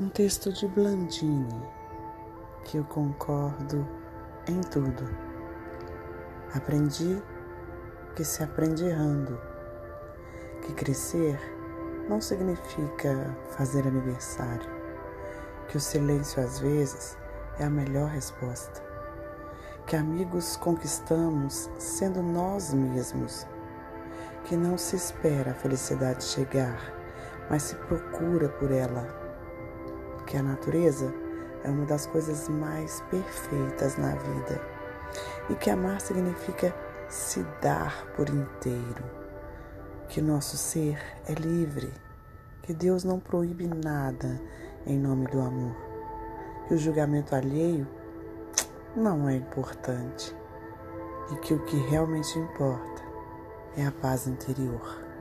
Um texto de Blandini, que eu concordo em tudo. Aprendi que se aprende errando, que crescer não significa fazer aniversário, que o silêncio às vezes é a melhor resposta, que amigos conquistamos sendo nós mesmos, que não se espera a felicidade chegar, mas se procura por ela, que a natureza é uma das coisas mais perfeitas na vida e que amar significa se dar por inteiro, que nosso ser é livre, que Deus não proíbe nada em nome do amor, que o julgamento alheio não é importante e que o que realmente importa é a paz interior.